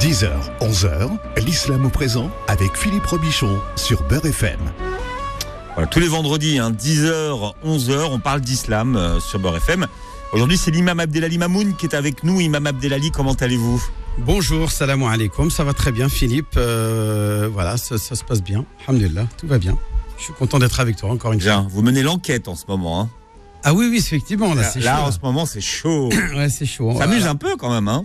10h, 11h, l'islam au présent avec Philippe Robichon sur Beurre FM. Voilà, tous les vendredis, hein, 10h, 11h, on parle d'islam euh, sur Beurre FM. Aujourd'hui, c'est l'imam Abdelali Mamoun qui est avec nous. Imam Abdelali, comment allez-vous? Bonjour, salam alaikum, ça va très bien Philippe. Euh, voilà, ça, ça se passe bien. Alhamdulillah, tout va bien. Je suis content d'être avec toi encore une fois. Bien, vous menez l'enquête en ce moment. Hein. Ah oui, oui, effectivement, là, Là, c'est là, chaud. en ce moment, c'est chaud. Ouais, c'est chaud. On s'amuse Voilà. un peu quand même. Hein.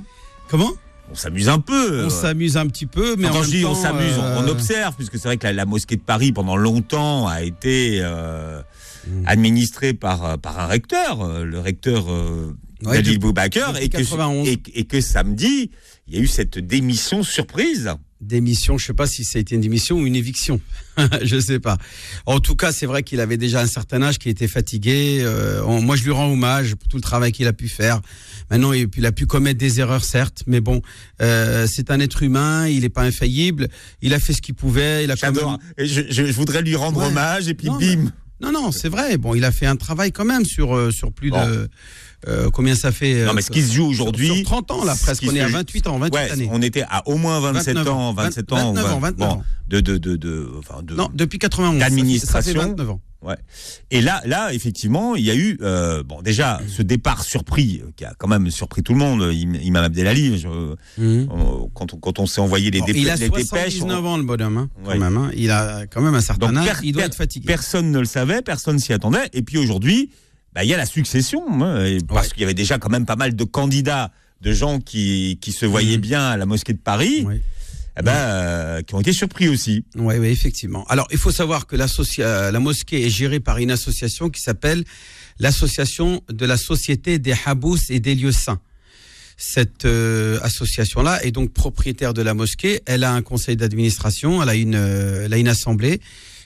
Comment? On s'amuse un peu. On s'amuse un petit peu, mais Quand en je même dis temps, on s'amuse, on- on euh, observe, puisque c'est vrai que la, la mosquée de Paris, pendant longtemps, a été euh, Mm. administrée par, euh, par un recteur, euh, le recteur euh, Ouais, Nabil depuis- Boubacar, depuis et que, 91. et, et que samedi, il y a eu cette démission surprise. Démission, je sais pas si ça a été une démission ou une éviction. je sais pas. En tout cas, c'est vrai qu'il avait déjà un certain âge, qu'il était fatigué. Euh, on- moi, je lui rends hommage pour tout le travail qu'il a pu faire. Maintenant, il, il a pu commettre des erreurs, certes, mais bon, euh, c'est un être humain, il n'est pas infaillible. Il a fait ce qu'il pouvait. Il a quand même- Et je, je- voudrais lui rendre Ouais. hommage, et puis Non, bim. Non, non, c'est vrai. Bon, il a fait un travail quand même sur euh, sur plus Bon. de euh, combien ça fait Non, euh, mais ce qui se joue aujourd'hui. sur 30 ans là, presque. On est à joue- 28 ans, 28 Ouais, années. on était à au moins 27 29 ans, ans, 27 ans, 29 ans, ouais, 29 bon, ans. de, de, de, de, enfin, de, Non, depuis 91. ça fait- D'administration. Ça fait 29 ans. Ouais. Et là, là, effectivement, il y a eu, euh, bon, déjà, ce départ surpris, qui a quand même surpris tout le monde, Im- Imam Abdelali. je- euh, quand on, quand on s'est envoyé les, Bon, dép- il a les dépêches, 79 ans le bonhomme, hein, quand Ouais. même. hein. Il a quand même un certain Donc, âge. per- il doit être fatigué. personne ne le savait, personne s'y attendait. Et puis aujourd'hui, bah, il y a la succession, hein, et parce Ouais. qu'il y avait déjà quand même pas mal de candidats, de gens qui, qui se voyaient Mhm. bien à la mosquée de Paris, Ouais. eh ben, euh, qui ont été surpris aussi. Oui, oui, effectivement. Alors, il faut savoir que l'associa- la mosquée est gérée par une association qui s'appelle l'association de la Société des Habous et des lieux saints. Cette euh, association-là est donc propriétaire de la mosquée. Elle a un conseil d'administration, elle a une, euh, elle a une assemblée.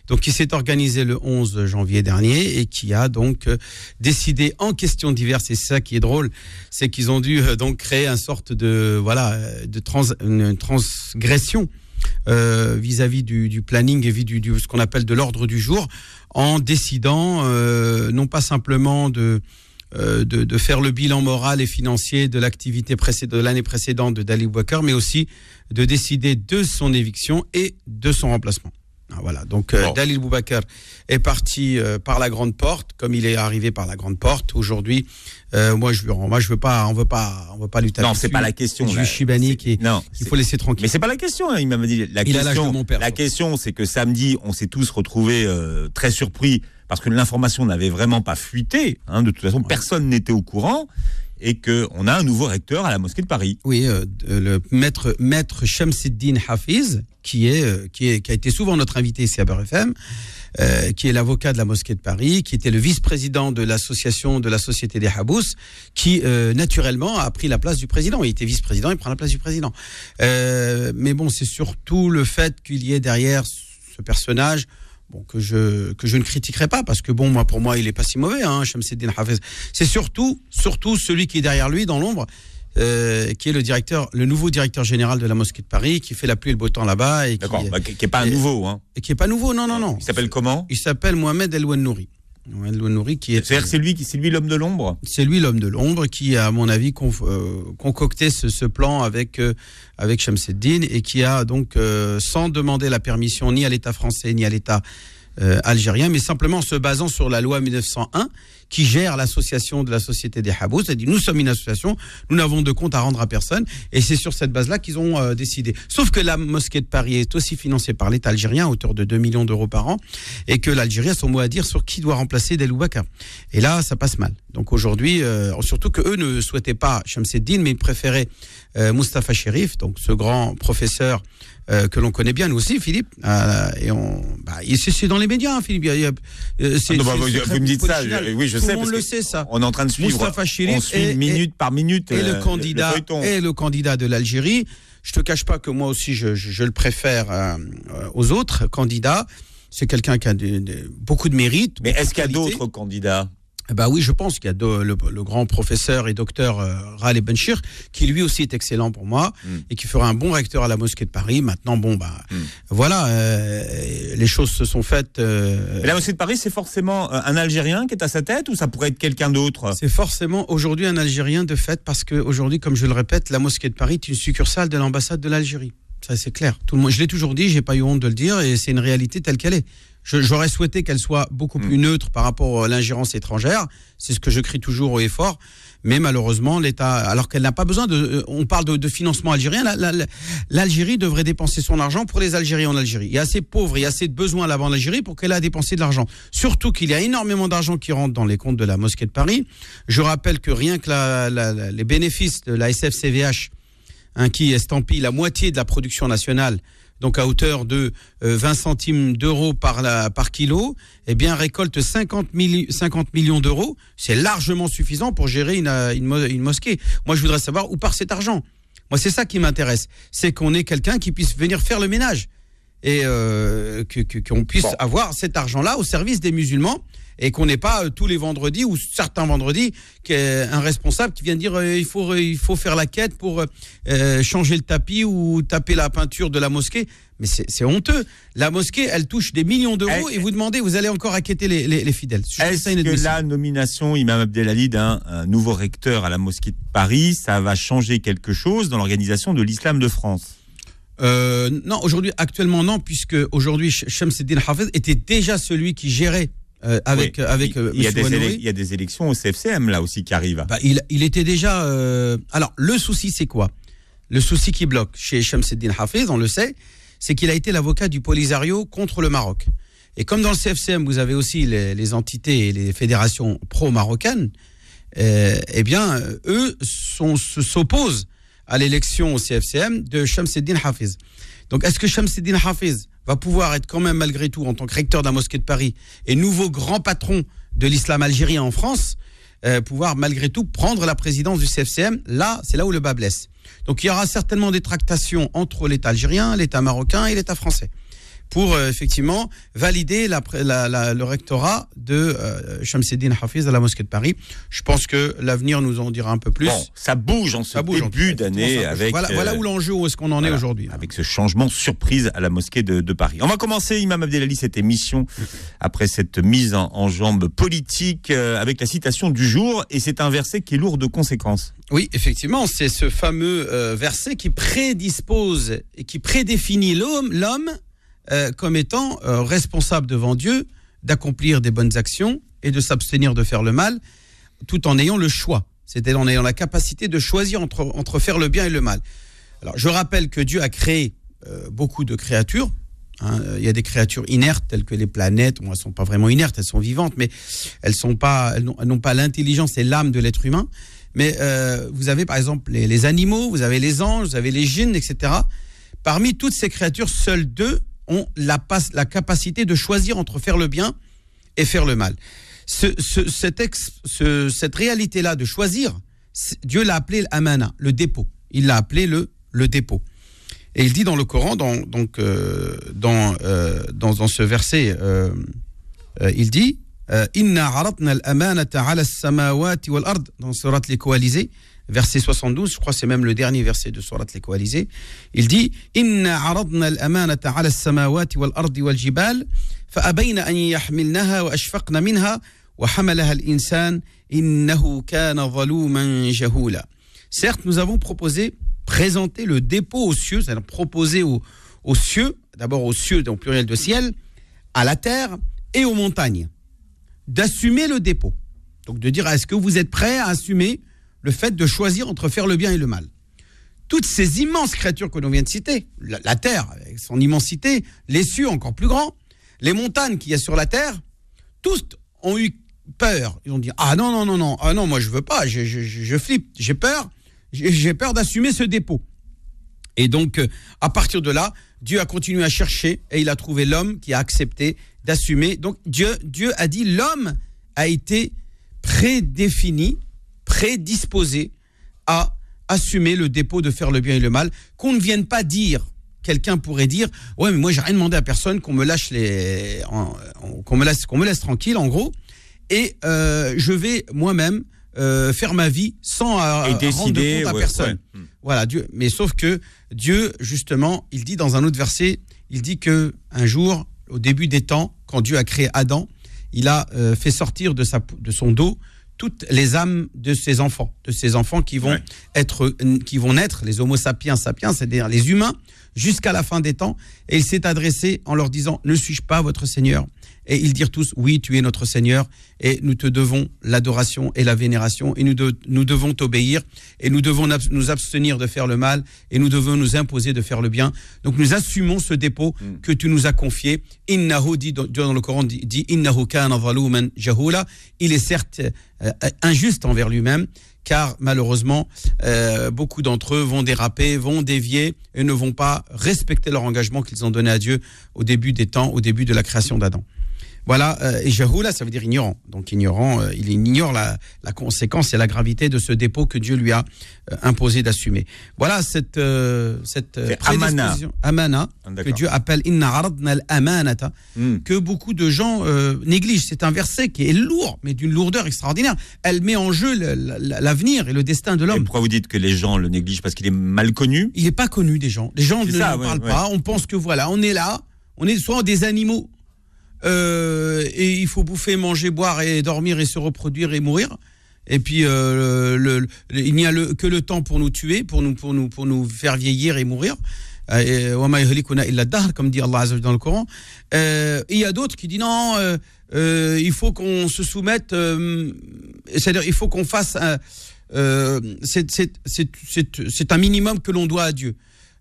Donc, qui s'est organisée le 11 janvier dernier et qui a donc euh, décidé en questions diverses. Et ça qui est drôle, c'est qu'ils ont dû euh, donc créer une sorte de voilà de trans, une transgression euh, vis-à-vis du, du planning et vis du, du- ce qu'on appelle de l'ordre du jour, en décidant euh, non pas simplement de, euh, de de faire le bilan moral et financier de l'activité de l'année précédente de Dali Walker, mais aussi de décider de son éviction et de son remplacement. Ah, Voilà, donc euh. Dalil Boubacar est parti euh, par la grande porte, comme il est arrivé par la grande porte. Aujourd'hui, euh, moi je moi je veux pas, on veut pas, on veut pas lui taper non, c'est pas la question. C'est Chibani qui, non, c'est- faut laisser tranquille. Mais c'est pas la question, hein, il m'a dit. La Il question, de mon père, la question, c'est que samedi, on s'est tous retrouvés euh, très surpris parce que l'information n'avait vraiment pas fuité. hein, de toute façon, personne n'était au courant et que on a un nouveau recteur à la mosquée de Paris. Oui, euh, le maître maître Shamsuddin Hafiz, euh, qui est qui a été souvent notre invité ici à Beurre FM, euh, qui est l'avocat de la mosquée de Paris, qui était le vice-président de l'association de la Société des Habous, qui euh, naturellement a pris la place du président. Il était vice-président, il prend la place du président. Euh, mais bon, c'est surtout le fait qu'il y ait derrière ce personnage. Que je ne critiquerai pas parce que bon moi pour moi il est pas si mauvais hein Hafiz c'est surtout surtout celui qui est derrière lui dans l'ombre euh, qui est le directeur, le nouveau directeur général de la mosquée de Paris, qui fait la pluie et le beau temps là-bas et qui, D'accord, bah, qui est pas et- nouveau. Hein. et qui est pas nouveau. Non, non, non. Il s'appelle comment? Il s'appelle Mohamed El Wennouri. Mohamed El Wennouri, qui est, c'est lui c'est lui l'homme de l'ombre? c'est lui l'homme de l'ombre qui, à mon avis, conf- euh, concocté ce, ce plan avec euh, avec Shamseddin et qui a donc, euh, sans demander la permission ni à l'État français ni à l'État euh, algérien, mais simplement en se basant sur la loi 1901 qui gère l'association de la Société des Habous. C'est-à-dire, nous sommes une association, nous n'avons de compte à rendre à personne, et c'est sur cette base-là qu'ils ont euh, décidé. Sauf que la mosquée de Paris est aussi financée par l'État algérien à hauteur de 2 millions d'euros par an, et que l'Algérie a son mot à dire sur qui doit remplacer Del Boubacar. Et là, ça passe mal. Donc aujourd'hui, euh, surtout que eux ne souhaitaient pas Shamseddin, mais ils préféraient euh, Mustapha Sherif, donc ce grand professeur euh, que l'on connaît bien, nous aussi, Philippe. Et on, bah, c'est dans les médias, hein, Philippe. Ah non, bah, vous- me dites ça, je- oui, je Tout sais, le monde parce le sait, ça. On est en train de suivre. Moustapha on suit et- minute par minute. Et euh, le candidat et le candidat de l'Algérie. Je te cache pas que moi aussi, je, je- je le préfère euh, aux autres candidats. C'est quelqu'un qui a de- de- beaucoup de mérite. Mais est-ce qu'il y a d'autres candidats? Bah oui, je pense qu'il y a le, grand professeur et docteur euh, Raleigh Benchir, qui lui aussi est excellent pour moi mm. et qui fera un bon recteur à la mosquée de Paris. Maintenant, bon, bah mm. voilà, euh, les choses se sont faites. Euh, la mosquée de Paris, c'est forcément un Algérien qui est à sa tête ou ça pourrait être quelqu'un d'autre? C'est forcément aujourd'hui un Algérien de fait parce qu'aujourd'hui, comme je le répète, la mosquée de Paris est une succursale de l'ambassade de l'Algérie. Ça, c'est clair. Tout le monde, je l'ai toujours dit, j'ai pas eu honte de le dire et c'est une réalité telle qu'elle est. J'aurais souhaité qu'elle soit beaucoup plus mm. neutre par rapport à l'ingérence étrangère. C'est ce que je crie toujours au effort. Mais malheureusement, l'État, alors qu'elle n'a pas besoin de, euh, on parle de, financement algérien, l'Algérie devrait dépenser son argent pour les Algériens en Algérie. Il y a assez de pauvres, il y a assez de besoins là-bas en Algérie pour qu'elle ait à dépenser de l'argent. Surtout qu'il y a énormément d'argent qui rentre dans les comptes de la mosquée de Paris. Je rappelle que rien que les bénéfices de la SFCVH, hein, qui estampille la moitié de la production nationale, donc à hauteur de 20 euh, centimes d'euros par, par kilo, eh bien récolte 50, 50 millions d'euros. C'est largement suffisant pour gérer une, une, mosquée. Moi, je voudrais savoir où part cet argent. Moi, c'est ça qui m'intéresse. C'est qu'on ait quelqu'un qui puisse venir faire le ménage et euh, qu'on puisse avoir cet argent-là au service des musulmans et qu'on n'ait pas euh, tous les vendredis ou certains vendredis un responsable qui vient dire euh, il faut il faut faire la quête pour euh, changer le tapis ou taper la peinture de la mosquée. Mais c'est honteux. La mosquée, elle touche des millions d'euros et vous demandez, vous allez encore inquiéter les, les, fidèles. Est-ce que la nomination, Imam Abdelali, d'un nouveau recteur à la mosquée de Paris, ça va changer quelque chose dans l'organisation de l'islam de France? Non, aujourd'hui, actuellement non, puisque aujourd'hui Shamseddin Hafez était déjà celui qui gérait euh, avec avec il, y a des il y a des élections au CFCM là aussi qui arrivent. Bah, il, il, était déjà. Euh... Alors le souci c'est quoi? Le souci qui bloque chez Shamseddin Hafez, on le sait, c'est qu'il a été l'avocat du Polisario contre le Maroc. Et comme dans le CFCM vous avez aussi les, les entités et les fédérations pro-marocaines, euh, eh bien eux s'opposent à l'élection au CFCM de Shamseddin Hafez. Donc est-ce que Shamseddin Hafez va pouvoir être quand même malgré tout en tant que recteur la mosquée de Paris et nouveau grand patron de l'islam algérien en France, euh, pouvoir malgré tout prendre la présidence du CFCM. Là, c'est là où le bas blesse. Donc il y aura certainement des tractations entre l'État algérien, l'État marocain et l'État français pour euh, effectivement valider la, la, le rectorat de euh, Shamseddin Hafiz à la mosquée de Paris. Je pense que l'avenir nous en dira un peu plus. Bon, ça bouge en ce ça bouge début d'année avec. Voilà, voilà, où l'enjeu, où est-ce qu'on en est aujourd'hui. Avec ce changement surprise à la mosquée de, de, Paris. On va commencer, Imam Abdelali, cette émission après cette mise en, en jambe politique euh, avec la citation du jour et c'est un verset qui est lourd de conséquences. Oui, effectivement, c'est ce fameux verset qui prédispose et qui prédéfinit l'homme, l'homme euh, comme étant euh, responsable devant Dieu d'accomplir des bonnes actions et de s'abstenir de faire le mal, tout en ayant le choix, c'est-à-dire en ayant la capacité de choisir entre, entre faire le bien et le mal. Alors, je rappelle que Dieu a créé euh, beaucoup de créatures. Hein. il y a des créatures inertes telles que les planètes. Bon, elles sont pas vraiment inertes, elles sont vivantes, mais elles sont pas, n'ont pas l'intelligence et l'âme de l'être humain. Mais vous avez par exemple les, les, animaux, vous avez les anges, vous avez les djinns, etc. Parmi toutes ces créatures, seules deux ont la, la capacité de choisir entre faire le bien et faire le mal. Ce, cet cette réalité-là de choisir, Dieu l'a appelé l'amana, le dépôt. Il l'a appelé le, le dépôt. Et il dit dans le Coran, dans, donc, euh, dans, euh, dans, dans, ce verset, euh, il dit Inna aratna al-amanata ala samawati wal ard, dans surat les verset 72, je crois que c'est même le dernier verset de Surat Al-Coalisé, il dit Inna aradna al-amanata ala samawati wal-ardi jibal fa'abayna an yahmilnaha wa ashfaqna minha, wa hamalaha al-insan, innahu kana jahula. Certes, nous avons proposé, présenté le dépôt aux cieux, c'est-à-dire proposé aux, cieux, d'abord aux cieux, donc pluriel de ciel, à la terre et aux montagnes, d'assumer le dépôt. Donc de dire, est-ce que vous êtes prêts à assumer le fait de choisir entre faire le bien et le mal. Toutes ces immenses créatures que l'on vient de citer, la, Terre avec son immensité, les cieux encore plus grands, les montagnes qu'il y a sur la Terre, tous ont eu peur. Ils ont dit ah non non non non ah non moi je veux pas, je, je, flippe, j'ai peur, j'ai peur d'assumer ce dépôt. Et donc euh, à partir de là, Dieu a continué à chercher et il a trouvé l'homme qui a accepté d'assumer. Donc Dieu Dieu a dit l'homme a été prédéfini prédisposé à assumer le dépôt de faire le bien et le mal, qu'on ne vienne pas dire quelqu'un pourrait dire ouais mais moi j'ai rien demandé à personne qu'on me lâche les qu'on me laisse qu'on me laisse tranquille en gros et euh, je vais moi-même euh, faire ma vie sans euh, Et décider, rendre compte à ouais, personne. ouais. Hmm. Voilà, Dieu. Mais sauf que Dieu, justement, il dit dans un autre verset, il dit que un jour, au début des temps, quand Dieu a créé Adam, il a euh, fait sortir de, sa, de son dos toutes les âmes de ses enfants, de ses enfants qui vont Ouais. être, qui vont naître, les Homo sapiens sapiens, c'est-à-dire les humains, jusqu'à la fin des temps. Et il s'est adressé en leur disant Ne suis-je pas votre Seigneur? Et ils dirent tous Oui, tu es notre Seigneur, et nous te devons l'adoration et la vénération, et nous, de- nous devons t'obéir, et nous devons nous abstenir de faire le mal, et nous devons nous imposer de faire le bien. Donc nous assumons ce dépôt que tu nous as confié. Innahu, dit Dieu dans le Coran, dit, dit Innahu kana jahula. Il est certes euh, injuste envers lui-même, car malheureusement, euh, beaucoup d'entre eux vont déraper, vont dévier et ne vont pas respecter leur engagement qu'ils ont donné à Dieu au début des temps, au début de la création d'Adam. Voilà, euh, et Jahoula, ça veut dire ignorant. Donc ignorant, euh, il ignore la, la conséquence et la gravité de ce dépôt que Dieu lui a euh, imposé d'assumer. Voilà cette, cette amana. Ah, que. Dieu appelle inna aradna al-amanata, Hmm. que beaucoup de gens négligent. C'est un verset qui est lourd, mais d'une lourdeur extraordinaire. Elle met en jeu l'avenir et le destin de l'homme. pourquoi vous dites que les gens le négligent? Parce qu'il est mal connu? Il n'est pas connu des gens. Les gens ne ça, en ouais, parlent ouais. pas. On pense que voilà, on est là, on est soit des animaux euh, et il faut bouffer, manger, boire et dormir et se reproduire et mourir. Et puis euh, le- le- il n'y a le- que le temps pour nous tuer, pour nous, pour nous, pour nous faire vieillir et mourir. Euh, et, comme dit Allah dans le Coran. Euh, et il y a d'autres qui disent non, euh, il faut qu'on se soumette, c'est-à-dire il faut qu'on fasse un, c'est- un minimum que l'on doit à Dieu.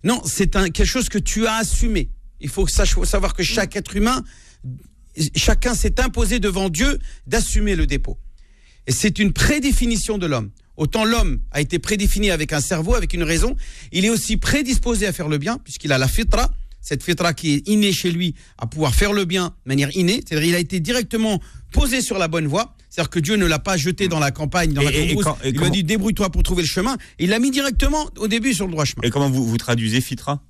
Non, c'est quelque chose que tu as assumé. Il faut savoir que chaque être humain, chacun s'est imposé devant Dieu d'assumer le dépôt. Et c'est une prédéfinition de l'homme. Autant l'homme a été prédéfini avec un cerveau, avec une raison, il est aussi prédisposé à faire le bien, puisqu'il a la fitra, cette fitra qui est innée chez lui, à pouvoir faire le bien de manière innée. C'est-à-dire il a été directement posé sur la bonne voie. C'est-à-dire que Dieu ne l'a pas jeté dans la campagne, dans Et- la et- et quand- il lui a dit débrouille-toi pour trouver le chemin. Il l'a mis directement au début sur le droit chemin. Et comment vous, vous traduisez Fitra?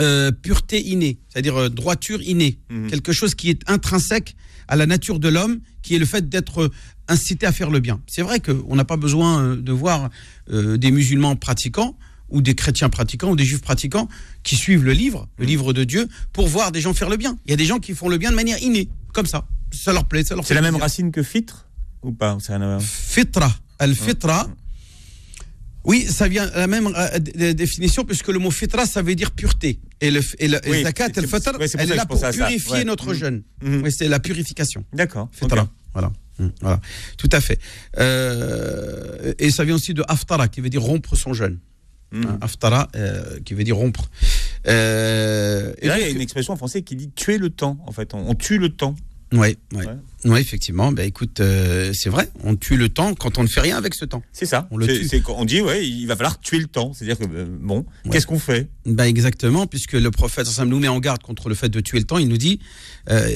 Euh, pureté innée, c'est-à-dire euh, droiture innée, Mhm. quelque chose qui est intrinsèque à la nature de l'homme, qui est le fait d'être euh, incité à faire le bien. C'est vrai qu'on n'a pas besoin de voir euh, des musulmans pratiquants ou des chrétiens pratiquants ou des juifs pratiquants qui suivent le livre, le Mhm. livre de Dieu, pour voir des gens faire le bien. Il y a des gens qui font le bien de manière innée, comme ça. Ça leur plaît, ça leur C'est la même racine que Fitre Ou pas? Fitra, al-fitra. Oui, ça vient la même euh, définition puisque le mot fitra ça veut dire pureté et le et le- zakat elle est là pour à purifier Ouais. notre Mhm. jeûne. Mhm. Oui, c'est la purification. D'accord. Fitra. Voilà. Mhm, voilà. Tout à fait. Euh, et ça vient aussi de aftara qui veut dire rompre son jeûne. Hein, aftara euh, qui veut dire rompre. Euh, Et là, il y a une expression en français qui dit tuer le temps. En fait, on, on tue le temps. Ouais, ouais. Ouais. Ouais, effectivement. Ben écoute, euh, c'est vrai. On tue le temps quand on ne fait rien avec ce temps. C'est ça. On le tue. qu'on dit, ouais, il va falloir tuer le temps. C'est-à-dire que, euh, bon, qu'est-ce qu'on fait? Ben exactement, puisque le prophète nous met en garde contre le fait de tuer le temps. Il nous dit euh.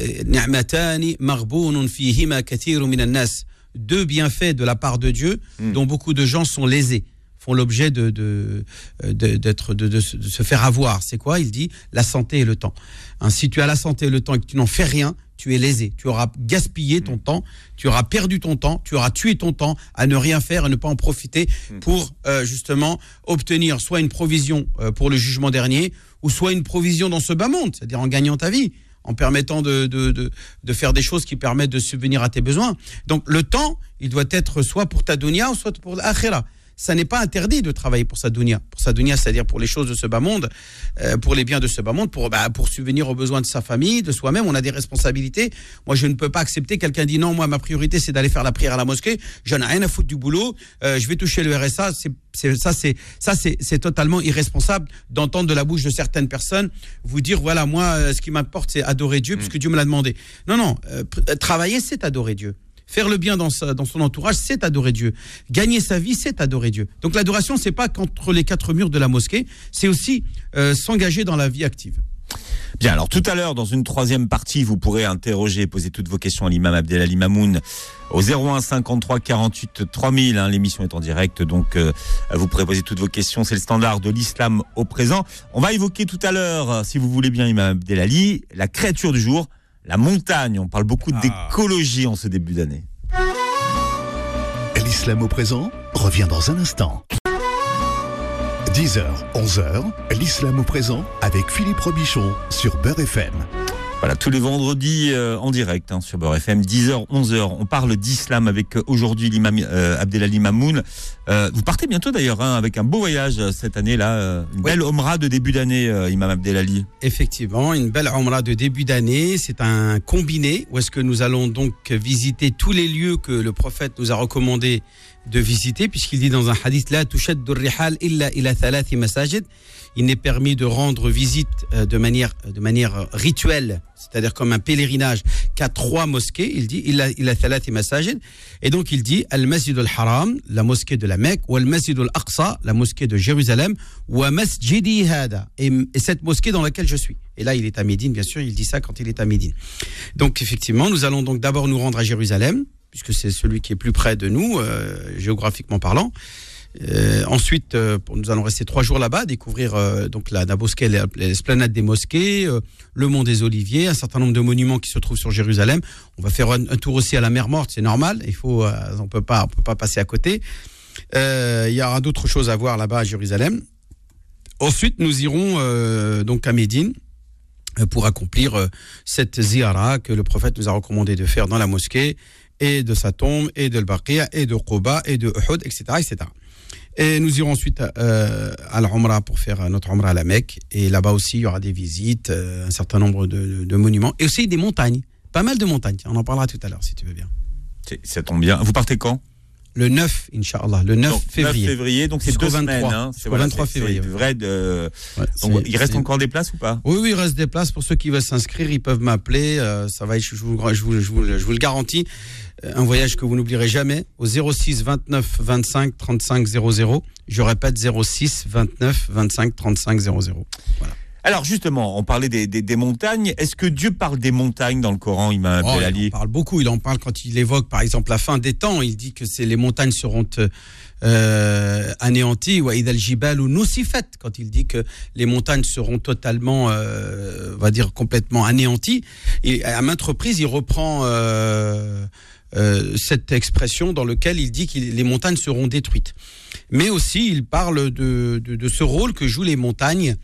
Deux bienfaits de la part de Dieu Mm. dont beaucoup de gens sont lésés, font l'objet de, de, de- d'être, de, de se- faire avoir. C'est quoi? Il dit la santé et le temps. Hein, si tu as la santé et le temps et que tu n'en fais rien, tu es lésé. Tu auras gaspillé ton temps, tu auras perdu ton temps, tu auras tué ton temps à ne rien faire, à ne pas en profiter pour euh, justement obtenir soit une provision euh, pour le jugement dernier, ou soit une provision dans ce bas monde, c'est-à-dire en gagnant ta vie, en permettant de, de, de, de faire des choses qui permettent de subvenir à tes besoins. Donc le temps, il doit être soit pour ta dunya, ou soit pour l'akhira. Ça n'est pas interdit de travailler pour sa dunya. Pour sa dunya, c'est-à-dire pour les choses de ce bas monde, euh, pour les biens de ce bas monde, pour, bah, pour subvenir aux besoins de sa famille, de soi-même. On a des responsabilités. Moi, je ne peux pas accepter quelqu'un dit non, moi, ma priorité, c'est d'aller faire la prière à la mosquée. J'en ai rien à foutre du boulot. Euh, je vais toucher le RSA. C'est, ça, c'est, ça, c'est, totalement irresponsable d'entendre de la bouche de certaines personnes vous dire voilà, moi, euh, ce qui m'importe, c'est adorer Dieu, puisque Dieu me l'a demandé. Non, non. euh, travailler, c'est adorer Dieu. Faire le bien dans, son entourage, c'est adorer Dieu. Gagner sa vie, c'est adorer Dieu. Donc l'adoration, c'est pas qu'entre les quatre murs de la mosquée, c'est aussi euh, s'engager dans la vie active. Bien, alors tout à l'heure, dans une troisième partie, vous pourrez interroger, poser toutes vos questions à l'imam Abdelali Mamoun au 01 53 48 3000. hein, L'émission est en direct, donc euh, vous pourrez poser toutes vos questions. C'est le standard de l'islam au présent. On va évoquer tout à l'heure, si vous voulez bien, imam Abdelali, la créature du jour, la montagne. On parle beaucoup Ah. d'écologie en ce début d'année. L'islam au présent revient dans un instant. 10h, 11h, l'islam au présent avec Philippe Robichon sur Beurre FM. Voilà, tous les vendredis euh, en direct hein, sur Beurre FM, 10h, 11h. On parle d'islam avec euh, aujourd'hui l'imam euh, Abdelali Mamoun. Euh, vous partez bientôt d'ailleurs hein, avec un beau voyage euh, cette année là, euh, une belle omra de début d'année, euh, imam Abdelali. Effectivement, une belle Umrah de début d'année. C'est un combiné où est-ce que nous allons donc visiter tous les lieux que le prophète nous a recommandé de visiter, puisqu'il dit dans un hadith La rihal illa ila masajid. Il n'est permis de rendre visite euh, de manière, de manière rituelle, c'est-à-dire comme un pèlerinage, qu'à trois mosquées. Il dit illa ila masajid. Et donc il dit Al Masjid al Haram, la mosquée de la Mecque, ou Al Masjid al Aqsa, la mosquée de Jérusalem, ou Masjidi Hada, et, et cette mosquée dans laquelle je suis. Et là, il est à Médine, bien sûr, il dit ça quand il est à Médine. Donc, effectivement, nous allons donc d'abord nous rendre à Jérusalem, puisque c'est celui qui est plus près de nous, euh, géographiquement parlant. Euh, ensuite, euh, nous allons rester trois jours là-bas, découvrir donc la, la mosquée, la- l'esplanade des mosquées, le mont des Oliviers, un certain nombre de monuments qui se trouvent sur Jérusalem. On va faire un, tour aussi à la mer Morte, c'est normal. Il faut, on peut pas, on peut pas passer à côté. Il y aura d'autres choses à voir là-bas à Jérusalem. Ensuite, nous irons donc à Médine pour accomplir cette ziyara que le prophète nous a recommandé de faire dans la mosquée et de sa tombe et de l'Baqiyah et de Quba et de Uhud, etc., etc. Et nous irons ensuite euh, à l'Umrah pour faire notre Umrah à la Mecque. Et là-bas aussi, il y aura des visites, euh, un certain nombre de, de- de monuments et aussi des montagnes. Pas mal de montagnes. On en parlera tout à l'heure si tu veux bien. Ça tombe bien. Vous partez quand? Le 9, Inch'Allah, le 9 Donc, février. février, donc c'est deux 23. semaines. Hein. C'est Jusqu'au 23 c'est- février, vrai de... Ouais, Donc, il reste encore des places ou pas? Oui, oui, il reste des places. Pour ceux qui veulent s'inscrire, ils peuvent m'appeler. euh, ça va, je vous, je, vous, je, vous, je vous le garantis. Euh, Un voyage que vous n'oublierez jamais. Au 06 29 25 35 00. Je répète, 06 29 25 35 00. Alors justement, on parlait des, des- des montagnes. Est-ce que Dieu parle des montagnes dans le Coran, imam Oh, il en parle beaucoup. Il en parle quand il évoque, par exemple, la fin des temps. Il dit que les montagnes seront euh, anéanties. Wa idal jibalu nusifat. Quand il dit que les montagnes seront totalement, euh, on va dire, complètement anéanties. Et à maintes reprises, il reprend euh, euh, cette expression dans lequel il dit que les montagnes seront détruites. Mais aussi, il parle de, de, de ce rôle que jouent les montagnes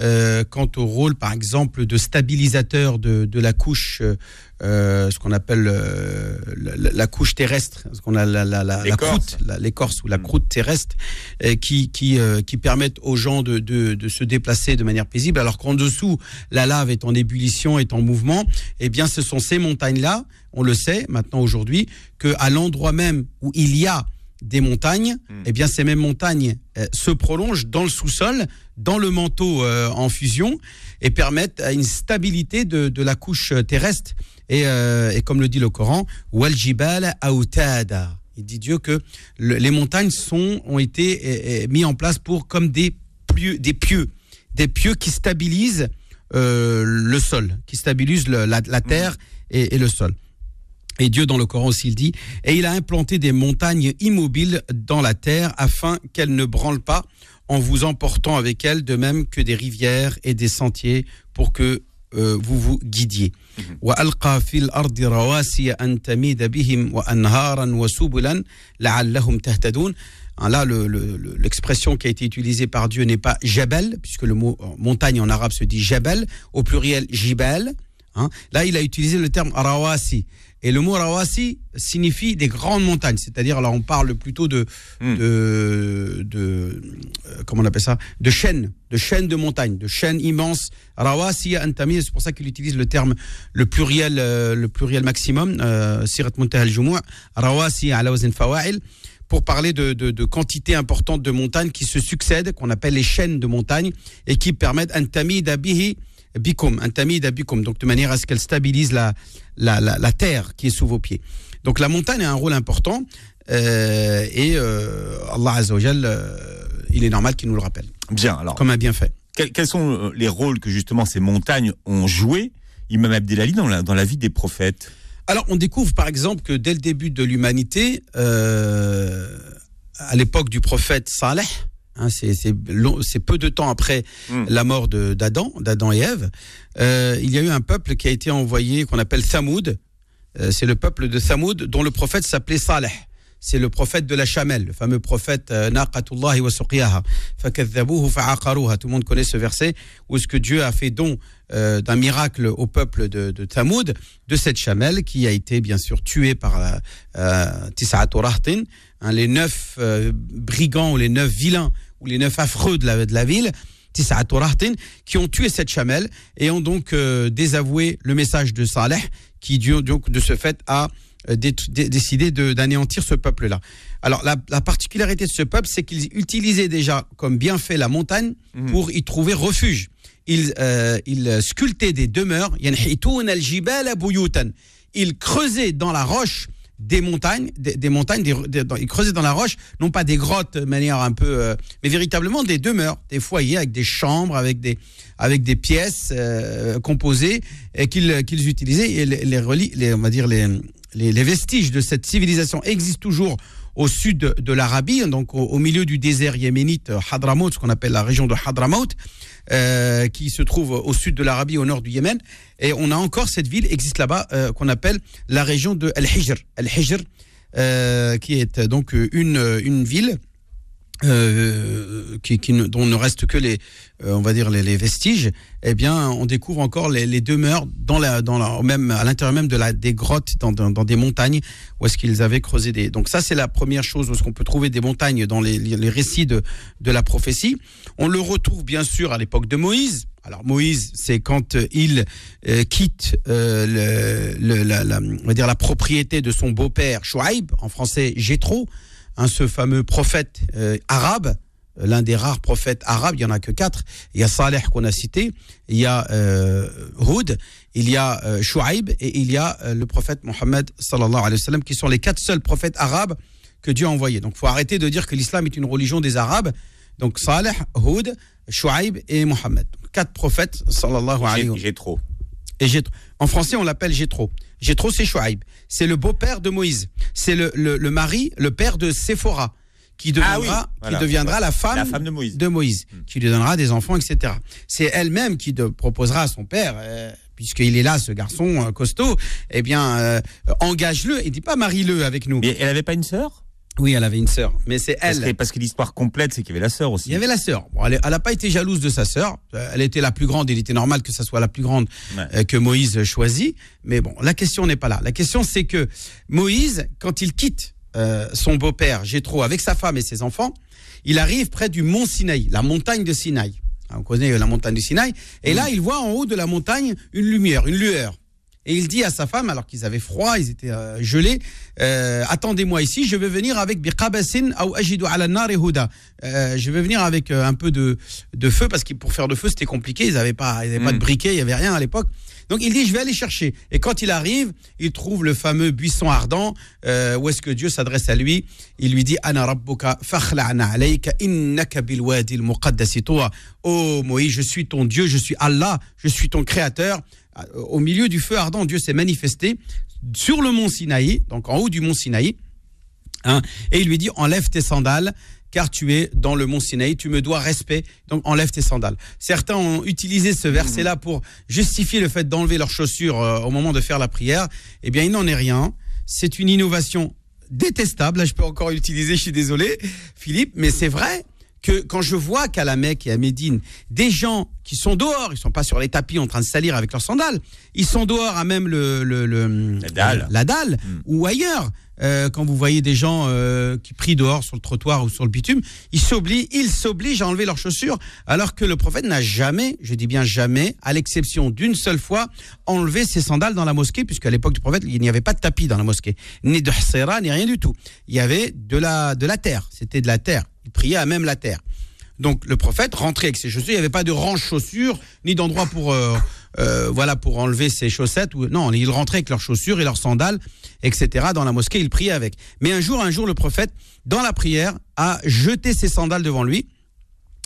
euh, quant au rôle, par exemple, de stabilisateur de, de la couche, euh, ce qu'on appelle euh, la, la couche terrestre, ce qu'on a la, la, la, la L'écorce. croûte, l'écorce ou la Mm. croûte terrestre, euh, qui qui, euh, qui permettent aux gens de, de, de se déplacer de manière paisible, alors qu'en dessous, la lave est en ébullition, est en mouvement. Eh bien, ce sont ces montagnes-là, on le sait maintenant aujourd'hui, que à l'endroit même où il y a des montagnes, Mm. eh bien ces mêmes montagnes euh, se prolongent dans le sous-sol, dans le manteau euh, en fusion et permettent une stabilité de, de la couche terrestre. Et, euh, et comme le dit le Coran, wal jibal autada. Il dit Dieu que le- les montagnes sont ont été euh, euh, mis en place pour comme des pieux, des pieux, des pieux qui stabilisent euh, le sol, qui stabilisent le- la, la terre et, et le sol. Et Dieu dans le Coran aussi il dit, et il a implanté des montagnes immobiles dans la terre afin qu'elles ne branlent pas en vous emportant avec elles, de même que des rivières et des sentiers pour que euh, vous vous guidiez. Mhm. Ah, là, l'expression le, qui a été utilisée par Dieu n'est pas jabal, puisque le mot euh, montagne en arabe se dit jabal, au pluriel jibal hein. Là, il a utilisé le terme rawasi. Et le mot rawasi signifie des grandes montagnes, c'est-à-dire là on parle plutôt de, Hmm. de, de euh, comment on appelle ça, de chaînes, de chaînes de montagnes, de chaînes immenses. Rawasi antami, c'est pour ça qu'il utilise le terme le pluriel, euh, le pluriel maximum. euh, Sirat Muntaha al-Jumu'a, rawasi ala wazn fawa'il pour parler de, de, de quantité importante de montagnes qui se succèdent, qu'on appelle les chaînes de montagnes, et qui permettent un tamid abihi bikum, un tamid abikum, donc de manière à ce qu'elle stabilise la, la, la, la terre qui est sous vos pieds. Donc la montagne a un rôle important, euh, et euh, Allah Azzawajal, euh, il est normal qu'il nous le rappelle, Bien, alors, comme un bienfait. quels, quels sont euh, les rôles que justement ces montagnes ont joué, imam Abdelali, dans la, dans la vie des prophètes. Alors, on découvre par exemple que dès le début de l'humanité, euh, à l'époque du prophète Saleh, Hein, c'est peu de temps après Hmm. la mort d'Adam, d'Adam et Ève. Euh, il y a eu un peuple qui a été envoyé, qu'on appelle Thamoud. Euh, c'est le peuple de Thamoud dont le prophète s'appelait Saleh. C'est le prophète de la chamelle, le fameux prophète euh, Naqatullahi wa suqiyaha. Fa'aqaruha. Tout le monde connaît ce verset où est-ce que Dieu a fait don euh, d'un miracle au peuple de, de de cette chamelle qui a été bien sûr tuée par Tis'atu Rahtin, hein, les neuf brigands ou les neuf vilains ou les neuf affreux de la, de la ville, qui ont tué cette chamelle et ont donc euh, désavoué le message de Saleh, qui donc de ce fait a euh, décidé d'anéantir ce peuple-là. Alors la, particularité de ce peuple, c'est qu'ils utilisaient déjà comme bienfait la montagne mhm. pour y trouver refuge. Ils, euh, ils sculptaient des demeures, ils creusaient dans la roche des montagnes, des, montagnes, dans- ils creusaient dans la roche, non pas des grottes de manière un peu, euh, mais véritablement des demeures, des foyers avec des chambres, avec des, avec des pièces euh, composées et qu'ils utilisaient. Et les, on va dire les, les, vestiges de cette civilisation existent toujours au sud de, de l'Arabie, donc au, au milieu du désert yéménite euh, Hadramaut, ce qu'on appelle la région de Hadramaut, euh, qui se trouve au sud de l'Arabie, au nord du Yémen. Et on a encore cette ville existe là-bas euh, qu'on appelle la région de Al-Hijr. Al-Hijr, euh, qui est donc une, une ville euh, dont ne restent que les, euh, on va dire les, vestiges, eh bien, on découvre encore les, demeures dans la, dans la, même à l'intérieur même de la, des grottes, dans, dans, des montagnes où est-ce qu'ils avaient creusé des. Donc ça, c'est la première chose où est-ce qu'on peut trouver des montagnes dans les, les, récits de, de la prophétie. On le retrouve bien sûr à l'époque de Moïse. Alors Moïse, c'est quand euh, il quitte la- on va dire la propriété de son beau-père Chouaïb, en français Jétro, hein, ce fameux prophète euh, arabe, euh, l'un des rares prophètes arabes, il y en a que quatre. Il y a Saleh qu'on a cité, il y a euh, Houd, il y a euh, Chouaïb et il y a euh, le prophète Mohammed sallallahu alayhi wa sallam, qui sont les quatre seuls prophètes arabes que Dieu a envoyés. Donc, faut arrêter de dire que l'islam est une religion des Arabes. Donc, Saleh, Houd, Chouaïb et Mohammed. Quatre prophètes sallallahu alayhi wa J'ai j'ai trop. et Jétro. En français, on l'appelle Jétro. Jétro, c'est Chouaïb. C'est le beau-père de Moïse. C'est le, le, le mari, le père de Séphora, qui deviendra, Ah oui, voilà. qui deviendra la femme, La femme de Moïse. Moïse, qui lui donnera des enfants, etc. C'est elle-même qui de- proposera à son père, euh, puisqu'il est là, ce garçon euh, costaud, eh bien, euh, engage-le. Il dit pas marie-le avec nous. Mais elle avait pas une sœur? Oui, elle avait une sœur, mais c'est Parce elle. que, parce que l'histoire complète, c'est qu'il y avait la sœur aussi. Il y avait la sœur. Bon, elle n'a pas été jalouse de sa sœur. Euh, Elle était la plus grande. Il était normal que ça soit la plus grande Ouais. euh, que Moïse choisit. Mais bon, la question n'est pas là. La question, c'est que Moïse, quand il quitte euh, son beau-père Jétro avec sa femme et ses enfants, il arrive près du mont Sinaï, la montagne de Sinaï. Hein, On connaît la montagne du Sinaï? Et là, il voit en haut de la montagne une lumière, une lueur. Et il dit à sa femme, alors qu'ils avaient froid, ils étaient euh, gelés, euh, attendez-moi ici, je vais venir avec biqabasin ou ajidu ala huda. Euh, je vais venir avec un peu de, de feu parce que pour faire de feu c'était compliqué, ils n'avaient pas, ils avaient pas de Mm. briquet, il y avait rien à l'époque. Donc il dit je vais aller chercher. Et quand il arrive, il trouve le fameux buisson ardent euh, où est-ce que Dieu s'adresse à lui? Il lui dit ana rabbuka alayka innaka bil wadi al muqaddasi tuwa. Oh Moïse, je suis ton Dieu, je suis Allah, je suis ton créateur. Euh, Au milieu du feu ardent, Dieu s'est manifesté sur le mont Sinaï, donc en haut du mont Sinaï. Hein, et il lui dit enlève tes sandales car tu es dans le mont Sinaï, tu me dois respect, donc enlève tes sandales. Certains ont utilisé ce verset-là pour justifier le fait d'enlever leurs chaussures euh, au moment de faire la prière. Eh bien, il n'en est rien. C'est une innovation détestable. Là, je peux encore l'utiliser, je suis désolé, Philippe, mais c'est vrai que quand je vois qu'à la Mecque et à Médine, des gens qui sont dehors, ils sont pas sur les tapis en train de salir avec leurs sandales, ils sont dehors à même le, le, le- La dalle. la dalle Mm. ou ailleurs. Euh, quand vous voyez des gens euh, qui prient dehors sur le trottoir ou sur le bitume, ils s'obligent, ils s'obligent à enlever leurs chaussures, alors que le prophète n'a jamais, je dis bien jamais, à l'exception d'une seule fois, enlevé ses sandales dans la mosquée, puisqu'à l'époque du prophète, il n'y avait pas de tapis dans la mosquée, ni de hsera, ni rien du tout. Il y avait de la, de la terre, c'était de la terre. Il priait à même la terre. Donc le prophète rentrait avec ses chaussures. Il n'y avait pas de range chaussures ni d'endroit pour euh, euh, voilà pour enlever ses chaussettes. Ou non, il rentrait avec leurs chaussures et leurs sandales, etc. Dans la mosquée, il priait avec. Mais un jour, un jour, le prophète, dans la prière, a jeté ses sandales devant lui.